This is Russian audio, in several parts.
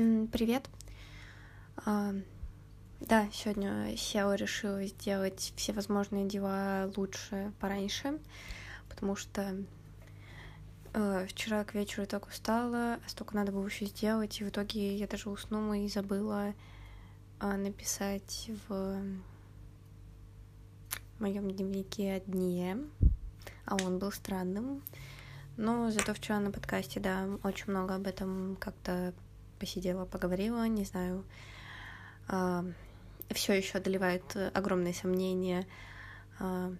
Привет. А, да, сегодня SEO решила сделать все возможные дела лучше пораньше, потому что э, вчера к вечеру так устала, а столько надо было еще сделать, и в итоге я даже уснула и забыла э, написать в моем дневнике о дне, а он был странным. Но зато вчера на подкасте, да, очень много об этом как-то посидела, поговорила, не знаю, э, все еще одолевает огромные сомнения, э,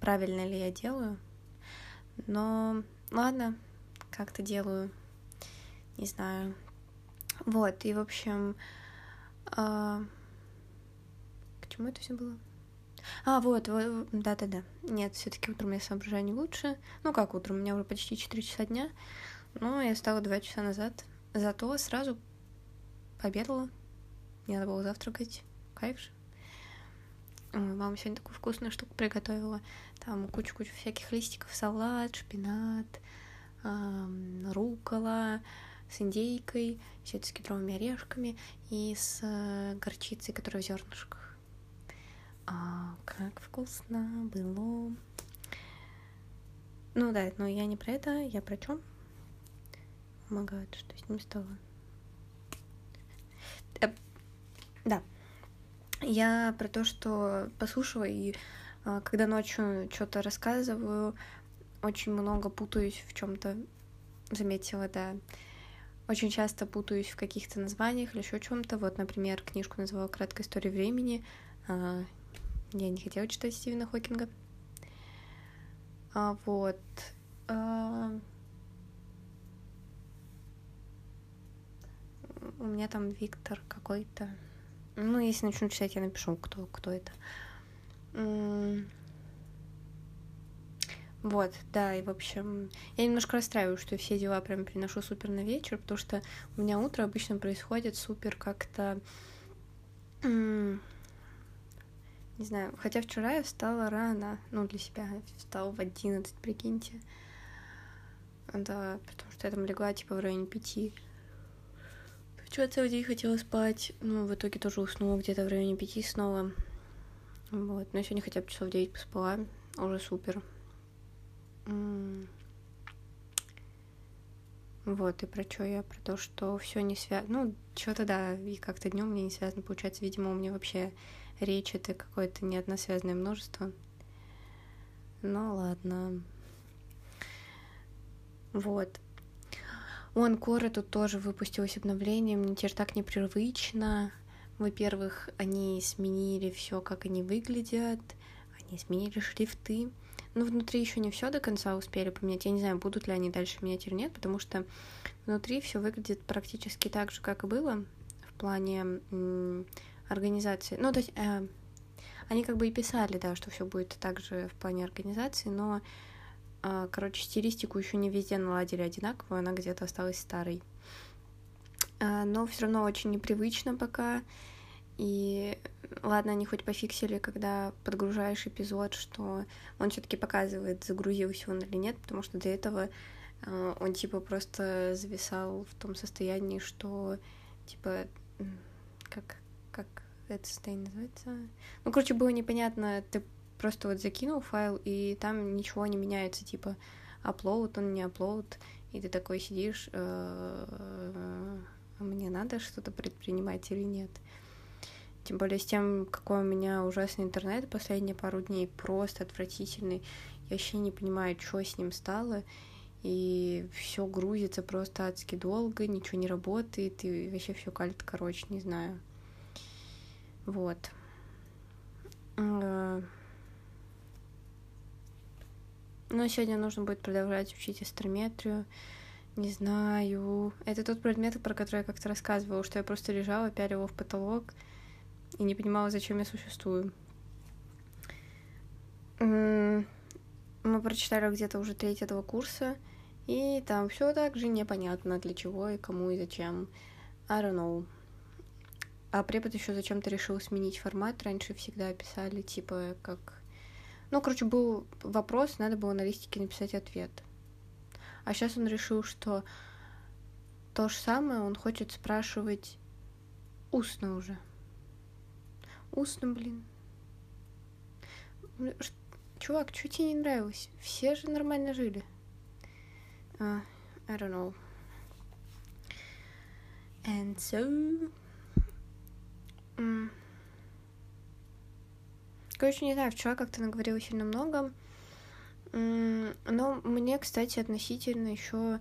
правильно ли я делаю. Но ладно, как-то делаю, не знаю. Вот, и в общем, э, к чему это все было? А, вот, да-да-да. Нет, все таки утром я соображаю не лучше. Ну, как утром, у меня уже почти 4 часа дня. Но я встала 2 часа назад. Зато сразу пообедала. Мне надо было завтракать. Кайф же. Мама сегодня такую вкусную штуку приготовила. Там кучу-кучу всяких листиков, салат, шпинат, эм, рукола с индейкой, все это с кедровыми орешками и с э, горчицей, которая в зернышках. А, как вкусно было. Ну да, но я не про это, я про чем? Помогает, что с ним стало. Э, да. Я про то, что послушала, и э, когда ночью что-то рассказываю, очень много путаюсь в чем-то. Заметила, да. Очень часто путаюсь в каких-то названиях или еще чем-то. Вот, например, книжку называла «Краткая история времени». А, я не хотела читать Стивена Хокинга. А, вот. А, у меня там Виктор какой-то. Ну, если начну читать, я напишу, кто, кто это. Вот, да, и в общем, я немножко расстраиваюсь, что все дела прям переношу супер на вечер, потому что у меня утро обычно происходит супер как-то... Не знаю, хотя вчера я встала рано, ну, для себя, встала в одиннадцать, прикиньте. Да, потому что я там легла, типа, в районе пяти. Вчера целый день хотела спать, ну, в итоге тоже уснула где-то в районе пяти снова. Вот, но сегодня хотя бы часов девять поспала, уже супер. Вот, и про что я? Про то, что все не связано. Ну, что-то да, и как-то днем мне не связано. Получается, видимо, у меня вообще речь это какое-то неодносвязанное множество. Ну ладно. Вот. У Анкора тут тоже выпустилось обновление, мне теперь так непривычно. Во-первых, они сменили все, как они выглядят, они сменили шрифты. Но внутри еще не все до конца успели поменять. Я не знаю, будут ли они дальше менять или нет, потому что внутри все выглядит практически так же, как и было в плане м- организации. Ну, то есть э, они как бы и писали, да, что все будет так же в плане организации, но короче, стилистику еще не везде наладили одинаково, она где-то осталась старой. А, но все равно очень непривычно пока. И ладно, они хоть пофиксили, когда подгружаешь эпизод, что он все-таки показывает, загрузился он или нет, потому что до этого а, он типа просто зависал в том состоянии, что типа как как это состояние называется? Ну, короче, было непонятно, ты просто вот закинул файл, и там ничего не меняется, типа upload, он не upload, и ты такой сидишь, «Э, мне надо что-то предпринимать или нет. Тем более с тем, какой у меня ужасный интернет последние пару дней, просто отвратительный. Я вообще не понимаю, что с ним стало. И все грузится просто адски долго, ничего не работает, и вообще все калит, короче, не знаю. Вот. Но сегодня нужно будет продолжать учить астрометрию. Не знаю. Это тот предмет, про который я как-то рассказывала, что я просто лежала, пялила в потолок и не понимала, зачем я существую. Мы прочитали где-то уже треть этого курса, и там все так же непонятно, для чего и кому и зачем. I don't know. А препод еще зачем-то решил сменить формат. Раньше всегда писали, типа, как ну, короче, был вопрос, надо было на листике написать ответ. А сейчас он решил, что то же самое он хочет спрашивать устно уже. Устно, блин. Чувак, что тебе не нравилось? Все же нормально жили. Uh, I don't know. And so... Mm. Короче, не знаю, вчера как-то наговорила сильно много. Но мне, кстати, относительно еще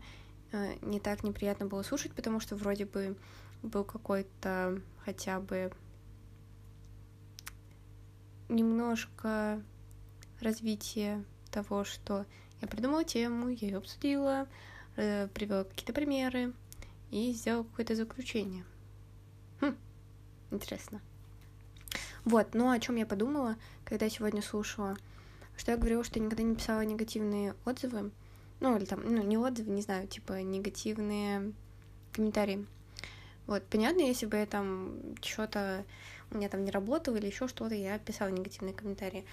э, не так неприятно было слушать, потому что вроде бы был какой-то хотя бы немножко развитие того, что я придумала тему, я ее обсудила, э, привела какие-то примеры и сделала какое-то заключение. Хм, интересно. Вот, ну о чем я подумала, когда сегодня слушала, что я говорила, что я никогда не писала негативные отзывы, ну или там, ну не отзывы, не знаю, типа негативные комментарии. Вот, понятно, если бы я там что-то у меня там не работало или еще что-то, я писала негативные комментарии.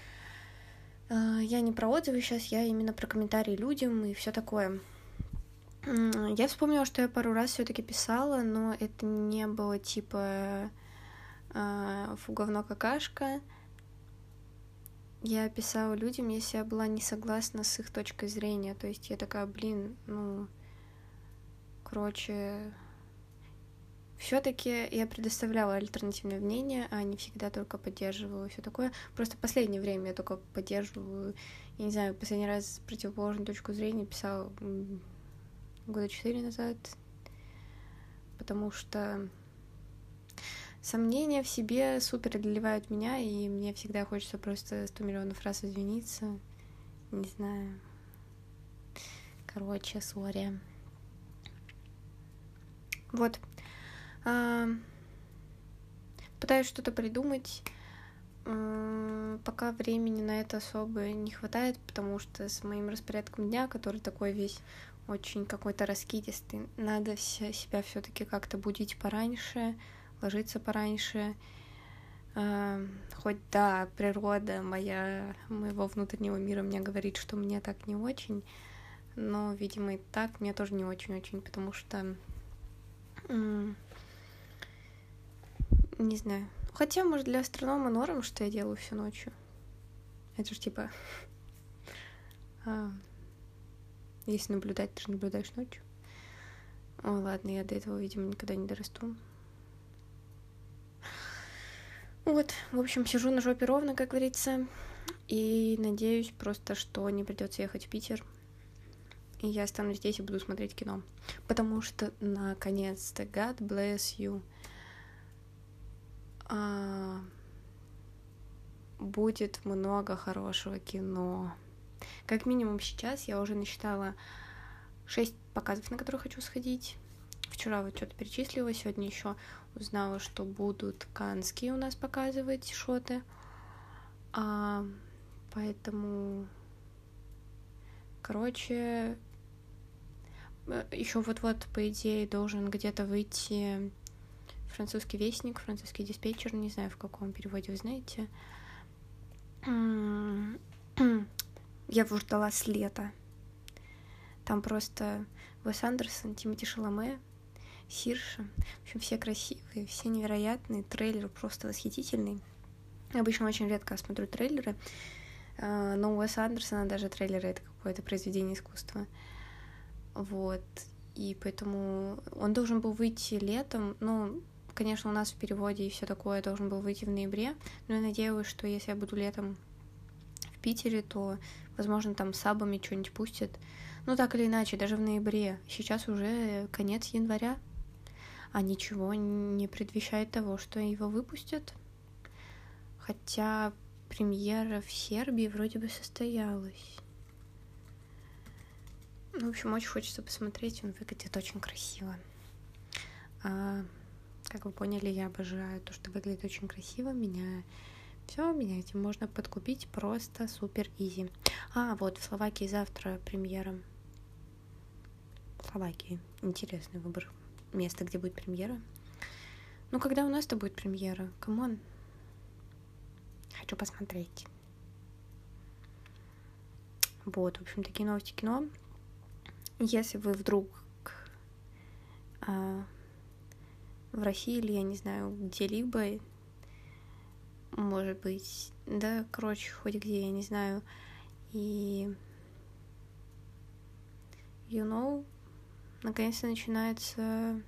А, я не про отзывы сейчас, я именно про комментарии людям и все такое. Я вспомнила, что я пару раз все-таки писала, но это не было типа э, фу говно какашка. Я писала людям, если я была не согласна с их точкой зрения. То есть я такая, блин, ну, короче, все-таки я предоставляла альтернативное мнение, а не всегда только поддерживала все такое. Просто в последнее время я только поддерживаю, я не знаю, последний раз противоположную точку зрения писала года четыре назад, потому что сомнения в себе супер одолевают меня, и мне всегда хочется просто сто миллионов раз извиниться. Не знаю. Короче, сори. Вот. А, пытаюсь что-то придумать. Пока времени на это особо не хватает, потому что с моим распорядком дня, который такой весь очень какой-то раскидистый, надо себя все-таки как-то будить пораньше, ложиться пораньше. Uh, хоть да, природа моя, моего внутреннего мира мне говорит, что мне так не очень, но, видимо, и так мне тоже не очень-очень, потому что не знаю. Хотя, может, для астронома норм, что я делаю всю ночью. Это же типа... А, если наблюдать, ты же наблюдаешь ночью. О, ладно, я до этого, видимо, никогда не дорасту. Вот, в общем, сижу на жопе ровно, как говорится, и надеюсь просто, что не придется ехать в Питер, и я останусь здесь и буду смотреть кино. Потому что, наконец-то, God bless you, а, будет много хорошего кино. Как минимум сейчас я уже насчитала шесть показов, на которые хочу сходить. Вчера вот что-то перечислила, сегодня еще узнала, что будут канские у нас показывать шоты. А, поэтому, короче, э, еще вот-вот, по идее, должен где-то выйти французский вестник, французский диспетчер, не знаю, в каком переводе вы знаете. Я его ждала с лета. Там просто Уэс Андерсон, Тимати Шаломе, Сирша. В общем, все красивые, все невероятные. Трейлер просто восхитительный. Обычно очень редко смотрю трейлеры, а, но у Уэса Андерсона даже трейлеры — это какое-то произведение искусства. Вот. И поэтому он должен был выйти летом, ну, конечно, у нас в переводе и все такое должен был выйти в ноябре, но я надеюсь, что если я буду летом в Питере, то, возможно, там сабами что-нибудь пустят. Ну, так или иначе, даже в ноябре. Сейчас уже конец января а ничего не предвещает того, что его выпустят. Хотя премьера в Сербии вроде бы состоялась. Ну, в общем, очень хочется посмотреть, он выглядит очень красиво. А, как вы поняли, я обожаю то, что выглядит очень красиво. Меня все, меня этим можно подкупить просто супер изи. А, вот в Словакии завтра премьера. Словакии. Интересный выбор место, где будет премьера. Ну, когда у нас-то будет премьера? Come on. Хочу посмотреть. Вот, в общем, такие новости кино. Если вы вдруг а, в России или, я не знаю, где-либо, может быть, да, короче, хоть где, я не знаю, и you know, наконец-то начинается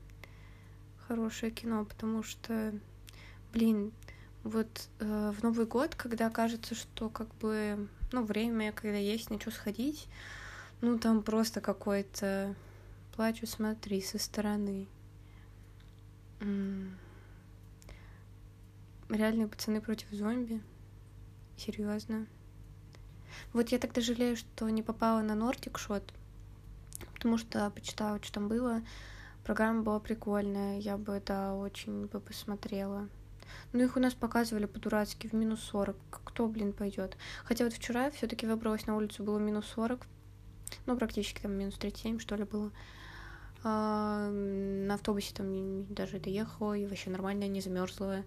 хорошее кино, потому что, блин, вот э, в Новый год, когда кажется, что как бы, ну, время, когда есть на сходить, ну, там просто какой-то плачу, смотри, со стороны. Реальные пацаны против зомби. Серьезно. Вот я тогда жалею, что не попала на Нортик Шот, потому что почитала, что там было. Программа была прикольная, я бы, да, очень бы посмотрела. Ну, их у нас показывали по-дурацки в минус 40. Кто, блин, пойдет? Хотя вот вчера все таки выбралась на улицу, было минус 40. Ну, практически там минус 37, что ли, было. А, на автобусе там даже доехала, и вообще нормально, не замерзла,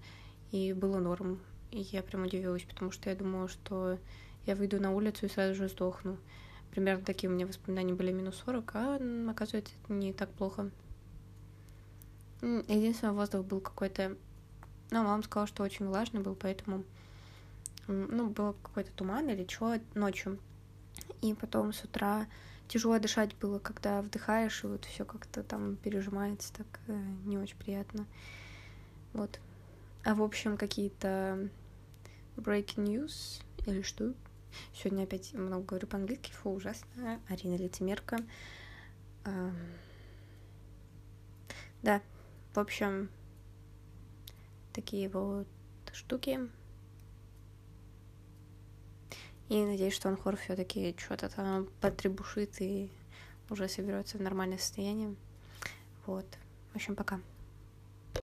и было норм. И я прям удивилась, потому что я думала, что я выйду на улицу и сразу же сдохну. Примерно такие у меня воспоминания были минус 40, а оказывается, это не так плохо. Единственное, воздух был какой-то... Ну, мама сказала, что очень влажный был, поэтому... Ну, был какой-то туман или что ночью. И потом с утра тяжело дышать было, когда вдыхаешь, и вот все как-то там пережимается, так э, не очень приятно. Вот. А в общем, какие-то breaking news или что? Сегодня опять много говорю по-английски, фу, ужасно. Арина лицемерка. Да, в общем, такие вот штуки. И надеюсь, что Анхор все-таки что-то там потребушит и уже соберется в нормальное состояние. Вот. В общем, пока.